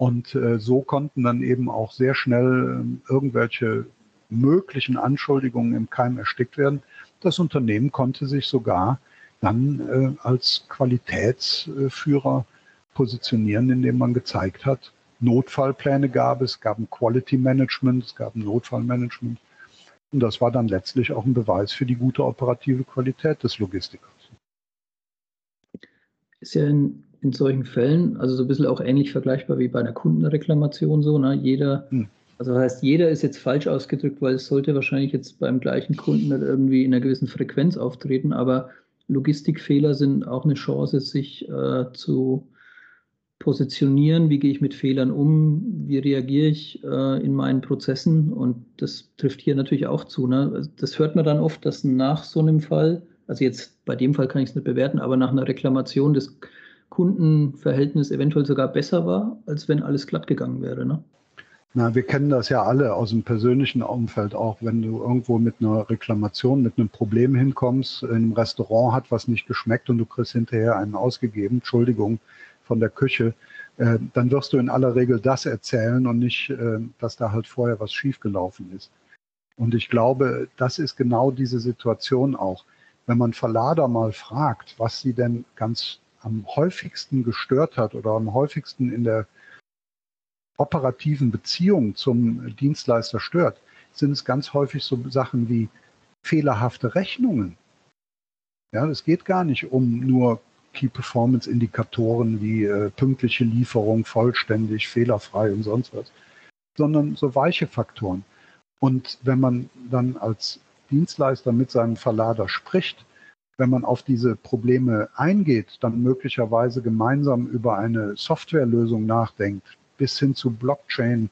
Und äh, so konnten dann eben auch sehr schnell äh, irgendwelche möglichen Anschuldigungen im Keim erstickt werden. Das Unternehmen konnte sich sogar dann äh, als Qualitätsführer positionieren, indem man gezeigt hat, Notfallpläne gab es, gab ein Quality Management, es gab ein Notfallmanagement. Und das war dann letztlich auch ein Beweis für die gute operative Qualität des Logistikers. Ist ja in in solchen Fällen, also so ein bisschen auch ähnlich vergleichbar wie bei einer Kundenreklamation so, ne? Jeder, hm. also heißt, jeder ist jetzt falsch ausgedrückt, weil es sollte wahrscheinlich jetzt beim gleichen Kunden irgendwie in einer gewissen Frequenz auftreten, aber Logistikfehler sind auch eine Chance, sich äh, zu positionieren, wie gehe ich mit Fehlern um, wie reagiere ich äh, in meinen Prozessen und das trifft hier natürlich auch zu. Ne? Das hört man dann oft, dass nach so einem Fall, also jetzt bei dem Fall kann ich es nicht bewerten, aber nach einer Reklamation das Kundenverhältnis eventuell sogar besser war, als wenn alles glatt gegangen wäre. Ne? Na, wir kennen das ja alle aus dem persönlichen Umfeld auch, wenn du irgendwo mit einer Reklamation, mit einem Problem hinkommst, in einem Restaurant hat was nicht geschmeckt und du kriegst hinterher einen ausgegeben, Entschuldigung, von der Küche, äh, dann wirst du in aller Regel das erzählen und nicht, äh, dass da halt vorher was schiefgelaufen ist. Und ich glaube, das ist genau diese Situation auch. Wenn man Verlader mal fragt, was sie denn ganz am häufigsten gestört hat oder am häufigsten in der operativen Beziehung zum Dienstleister stört, sind es ganz häufig so Sachen wie fehlerhafte Rechnungen. Ja, es geht gar nicht um nur Key Performance Indikatoren wie äh, pünktliche Lieferung, vollständig, fehlerfrei und sonst was, sondern so weiche Faktoren. Und wenn man dann als Dienstleister mit seinem Verlader spricht, wenn man auf diese Probleme eingeht, dann möglicherweise gemeinsam über eine Softwarelösung nachdenkt, bis hin zu Blockchain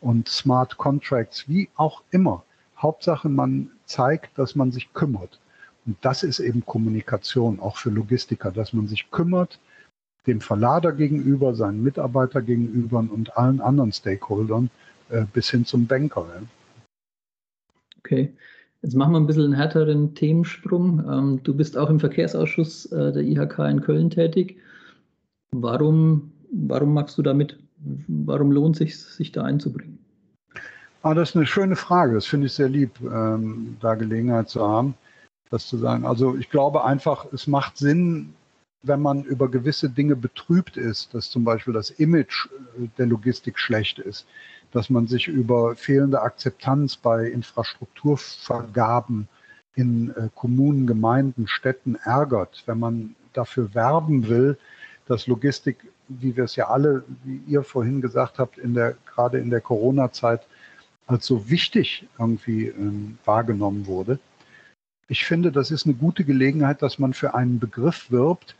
und Smart Contracts, wie auch immer. Hauptsache, man zeigt, dass man sich kümmert. Und das ist eben Kommunikation, auch für Logistiker, dass man sich kümmert, dem Verlader gegenüber, seinen Mitarbeiter gegenüber und allen anderen Stakeholdern äh, bis hin zum Banker. Okay. Jetzt machen wir ein bisschen einen härteren Themensprung. Ähm, du bist auch im Verkehrsausschuss äh, der IHK in Köln tätig. Warum, warum magst du da mit? warum lohnt es sich, sich da einzubringen? Ah, das ist eine schöne Frage. Das finde ich sehr lieb, ähm, da Gelegenheit zu haben, das zu sagen. Also ich glaube einfach, es macht Sinn, wenn man über gewisse Dinge betrübt ist, dass zum Beispiel das Image äh, der Logistik schlecht ist, dass man sich über fehlende Akzeptanz bei Infrastrukturvergaben in äh, Kommunen, Gemeinden, Städten ärgert, wenn man dafür werben will, dass Logistik wie wir es ja alle, wie ihr vorhin gesagt habt, in der, gerade in der Corona-Zeit als so wichtig irgendwie ähm, wahrgenommen wurde. Ich finde, das ist eine gute Gelegenheit, dass man für einen Begriff wirbt,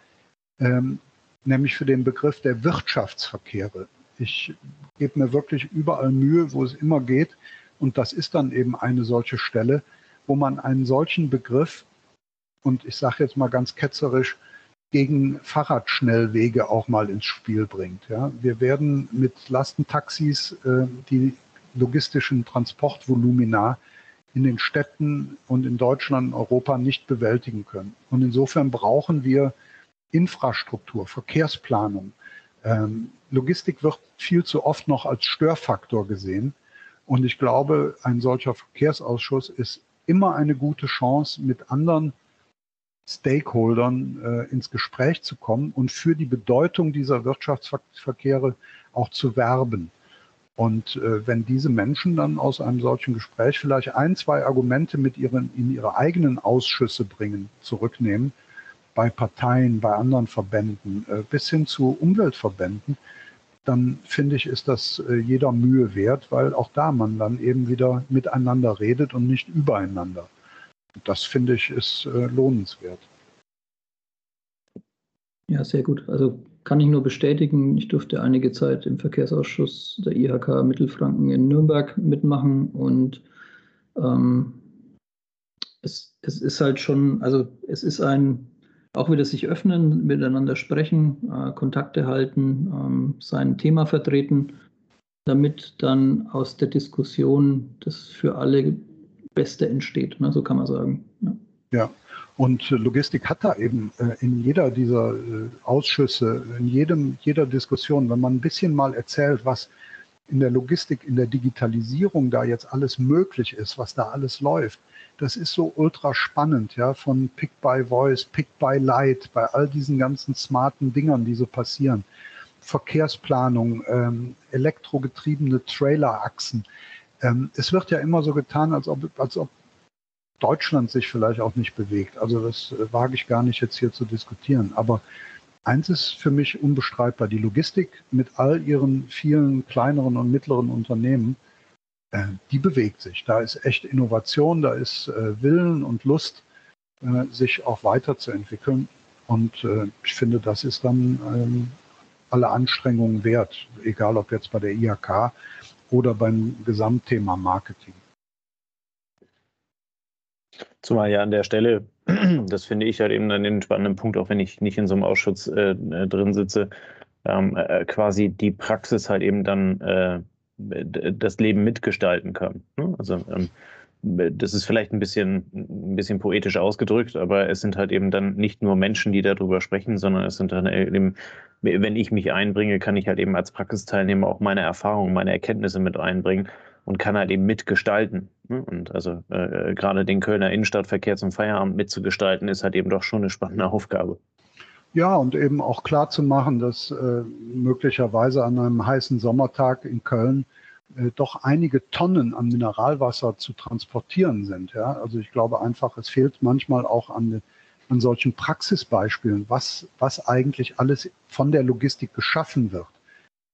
ähm, nämlich für den Begriff der Wirtschaftsverkehre. Ich gebe mir wirklich überall Mühe, wo es immer geht. Und das ist dann eben eine solche Stelle, wo man einen solchen Begriff, und ich sage jetzt mal ganz ketzerisch, gegen Fahrradschnellwege auch mal ins Spiel bringt. Ja. Wir werden mit Lastentaxis äh, die logistischen Transportvolumina in den Städten und in Deutschland und Europa nicht bewältigen können. Und insofern brauchen wir Infrastruktur, Verkehrsplanung. Ähm, Logistik wird viel zu oft noch als Störfaktor gesehen. Und ich glaube, ein solcher Verkehrsausschuss ist immer eine gute Chance, mit anderen Stakeholdern äh, ins Gespräch zu kommen und für die Bedeutung dieser Wirtschaftsverkehre auch zu werben. Und äh, wenn diese Menschen dann aus einem solchen Gespräch vielleicht ein, zwei Argumente mit ihren, in ihre eigenen Ausschüsse bringen, zurücknehmen, bei Parteien, bei anderen Verbänden, äh, bis hin zu Umweltverbänden, dann finde ich, ist das äh, jeder Mühe wert, weil auch da man dann eben wieder miteinander redet und nicht übereinander. Das finde ich ist äh, lohnenswert. Ja, sehr gut. Also kann ich nur bestätigen, ich durfte einige Zeit im Verkehrsausschuss der IHK Mittelfranken in Nürnberg mitmachen und ähm, es, es ist halt schon, also es ist ein, auch wieder sich öffnen, miteinander sprechen, äh, Kontakte halten, ähm, sein Thema vertreten, damit dann aus der Diskussion das für alle Beste entsteht, ne? so kann man sagen. Ja. ja. Und Logistik hat da eben äh, in jeder dieser äh, Ausschüsse, in jedem, jeder Diskussion, wenn man ein bisschen mal erzählt, was in der Logistik, in der Digitalisierung da jetzt alles möglich ist, was da alles läuft, das ist so ultra spannend, ja, von Pick by Voice, Pick by Light, bei all diesen ganzen smarten Dingern, die so passieren. Verkehrsplanung, ähm, elektrogetriebene Trailerachsen. Ähm, es wird ja immer so getan, als ob, als ob Deutschland sich vielleicht auch nicht bewegt. Also das äh, wage ich gar nicht jetzt hier zu diskutieren. Aber eins ist für mich unbestreitbar, die Logistik mit all ihren vielen kleineren und mittleren Unternehmen, äh, die bewegt sich. Da ist echt Innovation, da ist äh, Willen und Lust, äh, sich auch weiterzuentwickeln. Und äh, ich finde, das ist dann ähm, alle Anstrengungen wert, egal ob jetzt bei der IHK oder beim Gesamtthema Marketing. Zumal ja an der Stelle, das finde ich halt eben dann den spannenden Punkt, auch wenn ich nicht in so einem Ausschuss äh, drin sitze, ähm, äh, quasi die Praxis halt eben dann äh, das Leben mitgestalten kann. Ne? Also ähm, das ist vielleicht ein bisschen, ein bisschen poetisch ausgedrückt, aber es sind halt eben dann nicht nur Menschen, die darüber sprechen, sondern es sind dann eben, wenn ich mich einbringe, kann ich halt eben als Praxisteilnehmer auch meine Erfahrungen, meine Erkenntnisse mit einbringen und kann halt eben mitgestalten. Ne? Und also äh, gerade den Kölner Innenstadtverkehr zum Feierabend mitzugestalten, ist halt eben doch schon eine spannende Aufgabe. Ja, und eben auch klar zu machen, dass äh, möglicherweise an einem heißen Sommertag in Köln äh, doch einige Tonnen an Mineralwasser zu transportieren sind. Ja? Also ich glaube einfach, es fehlt manchmal auch an, an solchen Praxisbeispielen, was, was eigentlich alles von der Logistik geschaffen wird.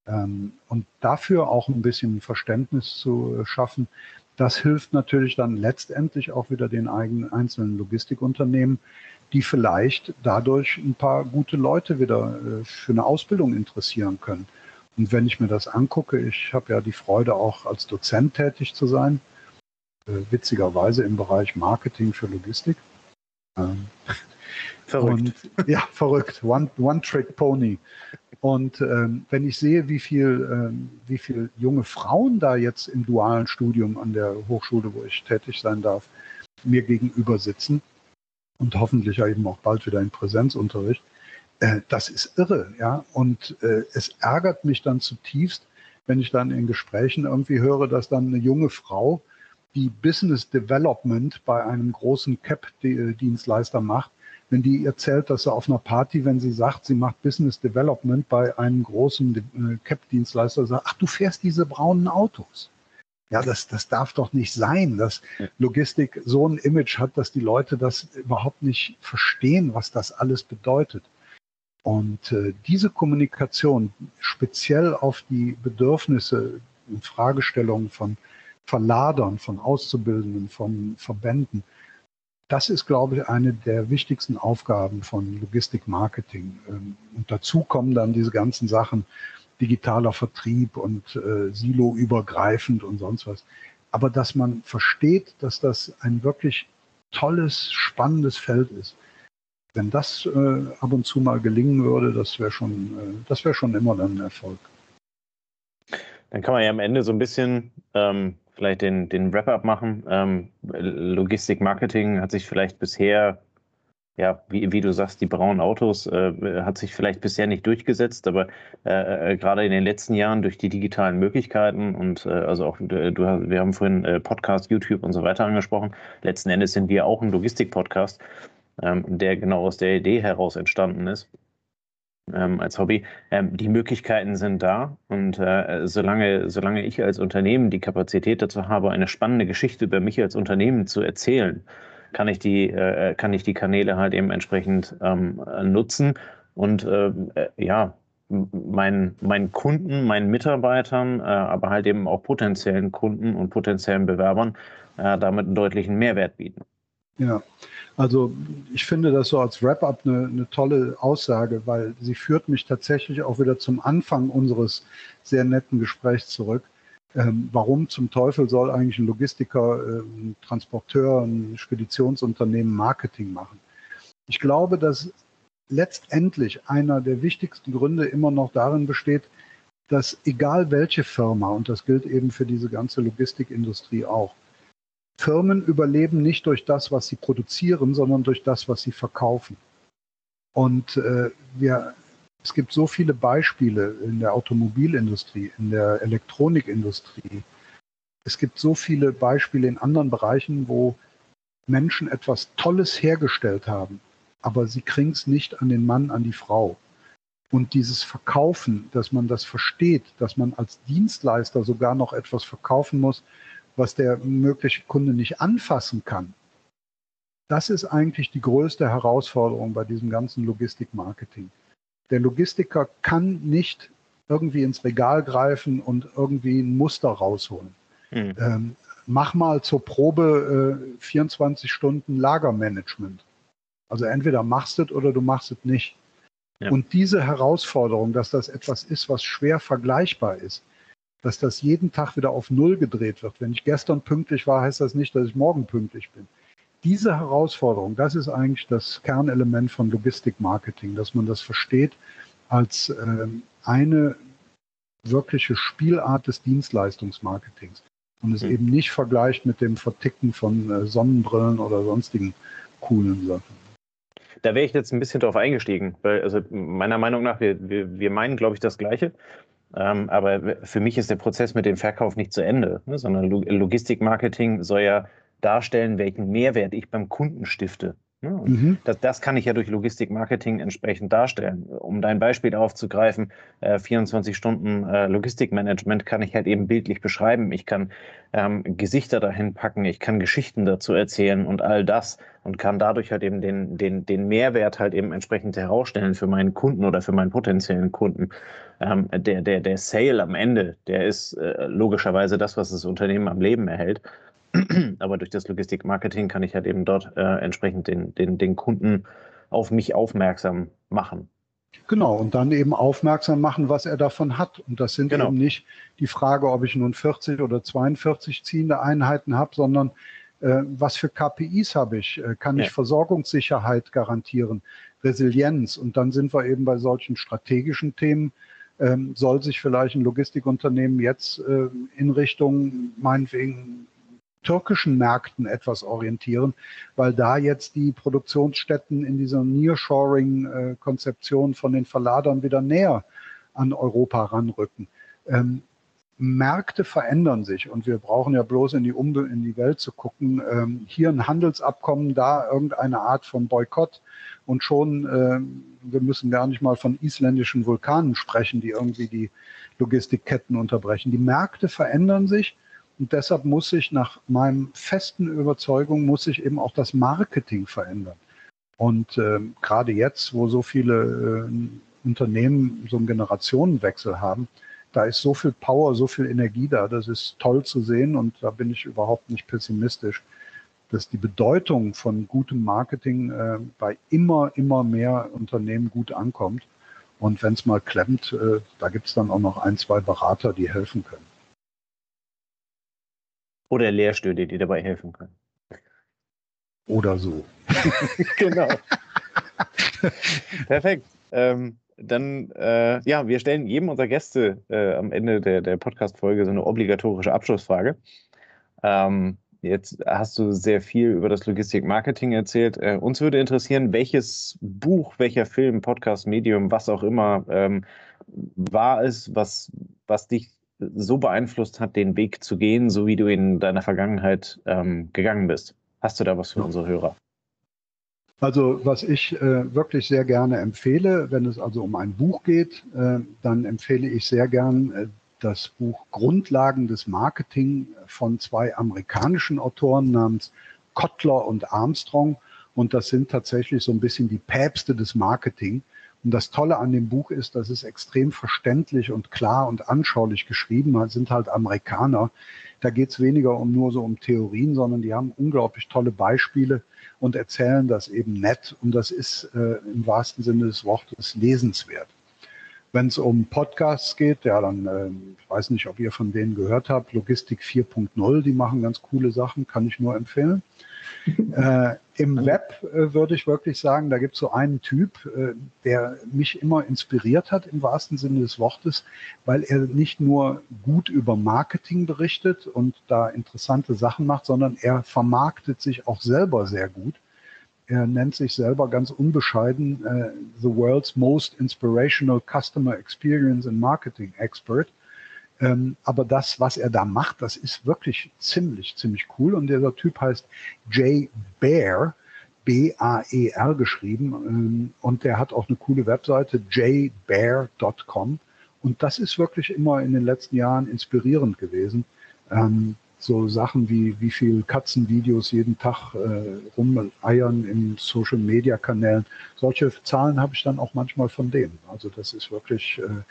Ähm, und dafür auch ein bisschen Verständnis zu schaffen, das hilft natürlich dann letztendlich auch wieder den eigenen einzelnen Logistikunternehmen, die vielleicht dadurch ein paar gute Leute wieder äh, für eine Ausbildung interessieren können. Und wenn ich mir das angucke, ich habe ja die Freude auch als Dozent tätig zu sein, äh, witzigerweise im Bereich Marketing für Logistik. Ähm, verrückt. Und, ja, verrückt. One, one Trick Pony. Und ähm, wenn ich sehe, wie viel, ähm, wie viel junge Frauen da jetzt im dualen Studium an der Hochschule, wo ich tätig sein darf, mir gegenüber sitzen und hoffentlich eben auch bald wieder in Präsenzunterricht, äh, das ist irre, ja. Und äh, es ärgert mich dann zutiefst, wenn ich dann in Gesprächen irgendwie höre, dass dann eine junge Frau, die Business Development bei einem großen CAP-Dienstleister macht, wenn die erzählt, dass sie auf einer Party, wenn sie sagt, sie macht Business Development bei einem großen äh, CAP-Dienstleister, sagt, ach, du fährst diese braunen Autos. Ja, das, das darf doch nicht sein, dass Logistik so ein Image hat, dass die Leute das überhaupt nicht verstehen, was das alles bedeutet. Und äh, diese Kommunikation speziell auf die Bedürfnisse und Fragestellungen von Verladern, von Auszubildenden, von Verbänden, das ist, glaube ich, eine der wichtigsten Aufgaben von Logistik-Marketing. Ähm, und dazu kommen dann diese ganzen Sachen, digitaler Vertrieb und äh, Silo-übergreifend und sonst was. Aber dass man versteht, dass das ein wirklich tolles, spannendes Feld ist wenn das äh, ab und zu mal gelingen würde, das wäre schon, äh, das schon immer dann ein Erfolg. Dann kann man ja am Ende so ein bisschen ähm, vielleicht den, den Wrap-up machen. Ähm, Logistik, Marketing hat sich vielleicht bisher, ja, wie, wie du sagst, die braunen Autos äh, hat sich vielleicht bisher nicht durchgesetzt, aber äh, äh gerade in den letzten Jahren durch die digitalen Möglichkeiten und äh, also auch du, wir haben vorhin äh, Podcast, YouTube und so weiter angesprochen. Letzten Endes sind wir auch ein Logistik-Podcast ähm, der genau aus der Idee heraus entstanden ist. Ähm, als Hobby. Ähm, die Möglichkeiten sind da und äh, solange, solange ich als Unternehmen die Kapazität dazu habe, eine spannende Geschichte über mich als Unternehmen zu erzählen, kann ich die, äh, kann ich die Kanäle halt eben entsprechend ähm, nutzen und äh, äh ja, meinen, meinen Kunden, meinen Mitarbeitern, äh, aber halt eben auch potenziellen Kunden und potenziellen Bewerbern äh, damit einen deutlichen Mehrwert bieten. Ja, also ich finde das so als Wrap-up eine, eine, tolle Aussage, weil sie führt mich tatsächlich auch wieder zum Anfang unseres sehr netten Gesprächs zurück. Ähm, warum zum Teufel soll eigentlich ein Logistiker, äh, ein Transporteur, ein Speditionsunternehmen Marketing machen? Ich glaube, dass letztendlich einer der wichtigsten Gründe immer noch darin besteht, dass egal welche Firma, und das gilt eben für diese ganze Logistikindustrie auch, Firmen überleben nicht durch das, was sie produzieren, sondern durch das, was sie verkaufen. Und äh, wir, es gibt so viele Beispiele in der Automobilindustrie, in der Elektronikindustrie. Es gibt so viele Beispiele in anderen Bereichen, wo Menschen etwas Tolles hergestellt haben, aber sie kriegen es nicht an den Mann, an die Frau. Und dieses Verkaufen, dass man das versteht, dass man als Dienstleister sogar noch etwas verkaufen muss, was der mögliche Kunde nicht anfassen kann, das ist eigentlich die größte Herausforderung bei diesem ganzen Logistikmarketing. Der Logistiker kann nicht irgendwie ins Regal greifen und irgendwie ein Muster rausholen. Mhm. Ähm, mach mal zur Probe äh, 24 Stunden Lagermanagement. Also entweder machst du es oder du machst es nicht. Ja. Und diese Herausforderung, dass das etwas ist, was schwer vergleichbar ist, dass das jeden Tag wieder auf Null gedreht wird. Wenn ich gestern pünktlich war, heißt das nicht, dass ich morgen pünktlich bin. Diese Herausforderung, das ist eigentlich das Kernelement von Logistikmarketing, dass man das versteht als äh, eine wirkliche Spielart des Dienstleistungsmarketings und es mhm. eben nicht vergleicht mit dem Verticken von äh, Sonnenbrillen oder sonstigen coolen Sachen. Da wäre ich jetzt ein bisschen drauf eingestiegen, weil also meiner Meinung nach, wir, wir, wir meinen, glaube ich, das Gleiche. Ähm, aber für mich ist der Prozess mit dem Verkauf nicht zu Ende, ne, sondern Logistikmarketing soll ja darstellen, welchen Mehrwert ich beim Kunden stifte. Ne? Mhm. Das, das, kann ich ja durch Logistikmarketing entsprechend darstellen. Um dein Beispiel aufzugreifen, äh, 24 Stunden äh, Logistikmanagement kann ich halt eben bildlich beschreiben. Ich kann ähm, Gesichter dahin packen, ich kann Geschichten dazu erzählen und all das und kann dadurch halt eben den, den, den Mehrwert halt eben entsprechend herausstellen für meinen Kunden oder für meinen potenziellen Kunden. Ähm, der, der, der Sale am Ende, der ist äh, logischerweise das, was das Unternehmen am Leben erhält. Aber durch das Logistikmarketing kann ich halt eben dort äh, entsprechend den, den, den Kunden auf mich aufmerksam machen. Genau, und dann eben aufmerksam machen, was er davon hat. Und das sind genau. eben nicht die Frage, ob ich nun 40 oder 42 ziehende Einheiten habe, sondern äh, was für KPIs habe ich? Äh, kann ja. ich Versorgungssicherheit garantieren, Resilienz? Und dann sind wir eben bei solchen strategischen Themen. Ähm, soll sich vielleicht ein Logistikunternehmen jetzt äh, in Richtung meinetwegen türkischen Märkten etwas orientieren, weil da jetzt die Produktionsstätten in dieser Nearshoring-Konzeption von den Verladern wieder näher an Europa ranrücken. Ähm, Märkte verändern sich und wir brauchen ja bloß in die, Umbe in die Welt zu gucken. Ähm, hier ein Handelsabkommen, da irgendeine Art von Boykott und schon, äh, wir müssen gar nicht mal von isländischen Vulkanen sprechen, die irgendwie die Logistikketten unterbrechen. Die Märkte verändern sich und deshalb muss sich nach meinem festen Überzeugung, muss sich eben auch das Marketing verändern. Und äh, gerade jetzt, wo so viele äh, Unternehmen so einen Generationenwechsel haben, da ist so viel Power, so viel Energie da. Das ist toll zu sehen und da bin ich überhaupt nicht pessimistisch, dass die Bedeutung von gutem Marketing äh, bei immer, immer mehr Unternehmen gut ankommt. Und wenn es mal klemmt, äh, da gibt es dann auch noch ein, zwei Berater, die helfen können. Oder Lehrstühle, die dabei helfen können. Oder so. genau. Perfekt. Ähm, dann, äh, ja, wir stellen jedem unserer Gäste äh, am Ende der, der Podcast-Folge so eine obligatorische Abschlussfrage. Ähm, jetzt hast du sehr viel über das Logistik-Marketing erzählt. Äh, uns würde interessieren, welches Buch, welcher Film, Podcast, Medium, was auch immer ähm, war es, was, was dich so beeinflusst hat, den Weg zu gehen, so wie du in deiner Vergangenheit ähm, gegangen bist? Hast du da was für unsere Hörer? Also was ich äh, wirklich sehr gerne empfehle, wenn es also um ein Buch geht, äh, dann empfehle ich sehr gern äh, das Buch Grundlagen des Marketing von zwei amerikanischen Autoren namens Kotler und Armstrong. Und das sind tatsächlich so ein bisschen die Päpste des Marketing. Und das Tolle an dem Buch ist, dass es extrem verständlich und klar und anschaulich geschrieben hat, sind halt Amerikaner. Da geht es weniger um nur so um Theorien, sondern die haben unglaublich tolle Beispiele und erzählen das eben nett. Und das ist äh, im wahrsten Sinne des Wortes lesenswert. Wenn es um Podcasts geht, ja, dann, äh, ich weiß nicht, ob ihr von denen gehört habt, Logistik 4.0, die machen ganz coole Sachen, kann ich nur empfehlen. Äh, Im Web äh, würde ich wirklich sagen, da gibt es so einen Typ, äh, der mich immer inspiriert hat im wahrsten Sinne des Wortes, weil er nicht nur gut über Marketing berichtet und da interessante Sachen macht, sondern er vermarktet sich auch selber sehr gut. Er nennt sich selber ganz unbescheiden äh, The World's Most Inspirational Customer Experience and Marketing Expert. Ähm, aber das, was er da macht, das ist wirklich ziemlich, ziemlich cool. Und dieser Typ heißt Jay Bear, B-A-E-R geschrieben. Ähm, und der hat auch eine coole Webseite, jbear.com. Und das ist wirklich immer in den letzten Jahren inspirierend gewesen. Ähm, so Sachen wie, wie viel Katzenvideos jeden Tag äh, rumeiern in Social Media Kanälen. Solche Zahlen habe ich dann auch manchmal von denen. Also das ist wirklich, äh,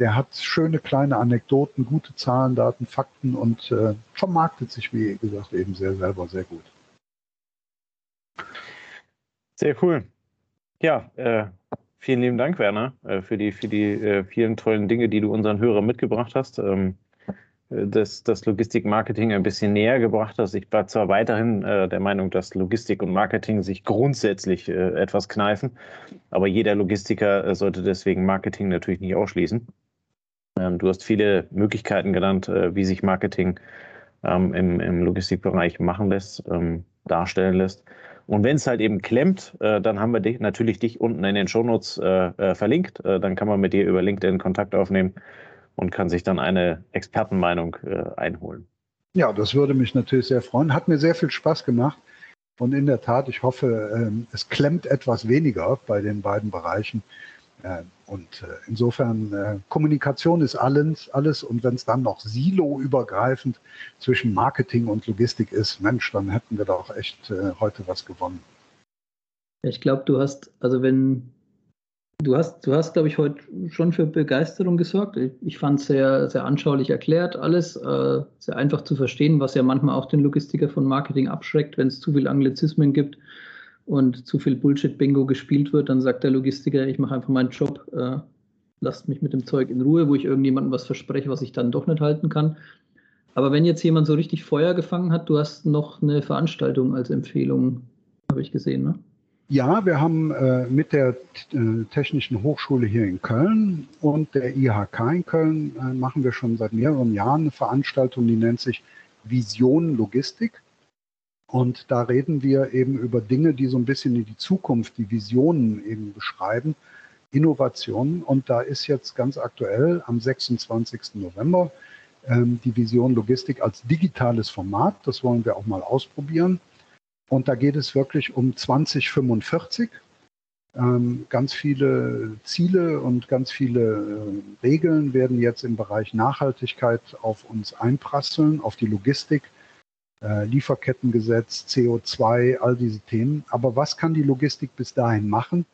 der hat schöne kleine Anekdoten, gute Zahlen, Daten, Fakten und äh, vermarktet sich, wie gesagt, eben sehr selber sehr gut. Sehr cool. Ja, äh, Vielen lieben Dank, Werner, äh, für die, für die äh, vielen tollen Dinge, die du unseren Hörern mitgebracht hast. Ähm, das, das Logistik-Marketing ein bisschen näher gebracht hast. Ich war zwar weiterhin äh, der Meinung, dass Logistik und Marketing sich grundsätzlich etwas kneifen, aber jeder Logistiker sollte deswegen Marketing natürlich nicht ausschließen. Ähm, du hast viele Möglichkeiten genannt, wie sich Marketing ähm, im, im Logistikbereich machen lässt, darstellen lässt. Und wenn es halt eben klemmt, äh, dann haben wir dich, natürlich dich unten in den Shownotes äh, äh, verlinkt. Äh, dann kann man mit dir über LinkedIn Kontakt aufnehmen und kann sich dann eine Expertenmeinung äh, einholen. Ja, das würde mich natürlich sehr freuen. Hat mir sehr viel Spaß gemacht. Und in der Tat, ich hoffe, ähm, es klemmt etwas weniger bei den beiden Bereichen. Äh, und äh, insofern, äh, Kommunikation ist alles, alles. Und wenn es dann noch siloübergreifend zwischen Marketing und Logistik ist, Mensch, dann hätten wir doch echt heute was gewonnen. Ich glaube, du hast, also wenn, du hast, du hast, glaube ich, heute schon für Begeisterung gesorgt. Ich fand es sehr, sehr anschaulich erklärt, alles, sehr einfach zu verstehen, was ja manchmal auch den Logistiker von Marketing abschreckt, wenn es zu viel Anglizismen gibt und zu viel Bullshit-Bingo gespielt wird, dann sagt der Logistiker, ich mache einfach meinen Job, äh, lasst mich mit dem Zeug in Ruhe, wo ich irgendjemandem was verspreche, was ich dann doch nicht halten kann. Aber wenn jetzt jemand so richtig Feuer gefangen hat, du hast noch eine Veranstaltung als Empfehlung, habe ich gesehen, ne? Ja, wir haben äh, mit der äh, Technischen Hochschule hier in Köln und der IHK in Köln äh, machen wir schon seit mehreren Jahren eine Veranstaltung, die nennt sich Vision Logistik. Und da reden wir eben über Dinge, die so ein bisschen in die Zukunft, die Visionen eben beschreiben, Innovationen. Und da ist jetzt ganz aktuell am 26. November ähm, die Vision Logistik als digitales Format. Das wollen wir auch mal ausprobieren. Und da geht es wirklich um 2045. Ähm, ganz viele Ziele und ganz viele äh, Regeln werden jetzt im Bereich Nachhaltigkeit auf uns einprasseln, auf die Logistik äh, Lieferkettengesetz, CO2, all diese Themen. Aber was kann die Logistik bis dahin machen?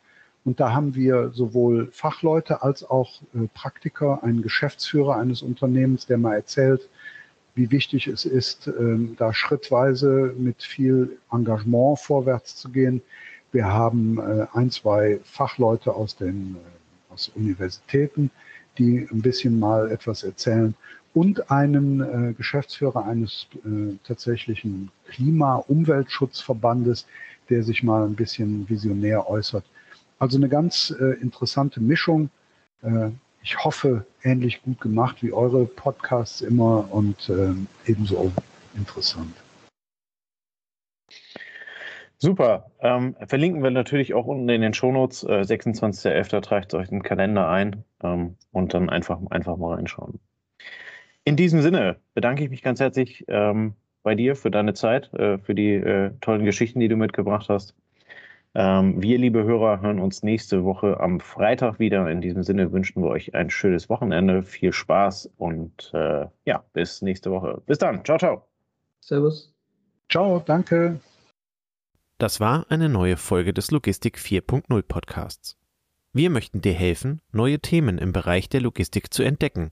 Und da haben wir sowohl Fachleute als auch äh, Praktiker, einen Geschäftsführer eines Unternehmens, der mal erzählt, wie wichtig es ist, ähm, da schrittweise mit viel Engagement vorwärts zu gehen. Wir haben äh, ein, zwei Fachleute aus den aus Universitäten, die ein bisschen mal etwas erzählen und einen äh, Geschäftsführer eines äh, tatsächlichen Klima-Umweltschutzverbandes, der sich mal ein bisschen visionär äußert. Also eine ganz äh, interessante Mischung. Äh, ich hoffe, ähnlich gut gemacht wie eure Podcasts immer und äh, ebenso interessant. Super. Ähm, verlinken wir natürlich auch unten in den Shownotes. Äh, 26.11. tragt euch den Kalender ein ähm, und dann einfach, einfach mal reinschauen. In diesem Sinne bedanke ich mich ganz herzlich ähm, bei dir für deine Zeit, äh, für die äh, tollen Geschichten, die du mitgebracht hast. Ähm, wir, liebe Hörer, hören uns nächste Woche am Freitag wieder. In diesem Sinne wünschen wir euch ein schönes Wochenende, viel Spaß und äh, ja, bis nächste Woche. Bis dann. Ciao, ciao. Servus. Ciao, danke. Das war eine neue Folge des Logistik 4.0 Podcasts. Wir möchten dir helfen, neue Themen im Bereich der Logistik zu entdecken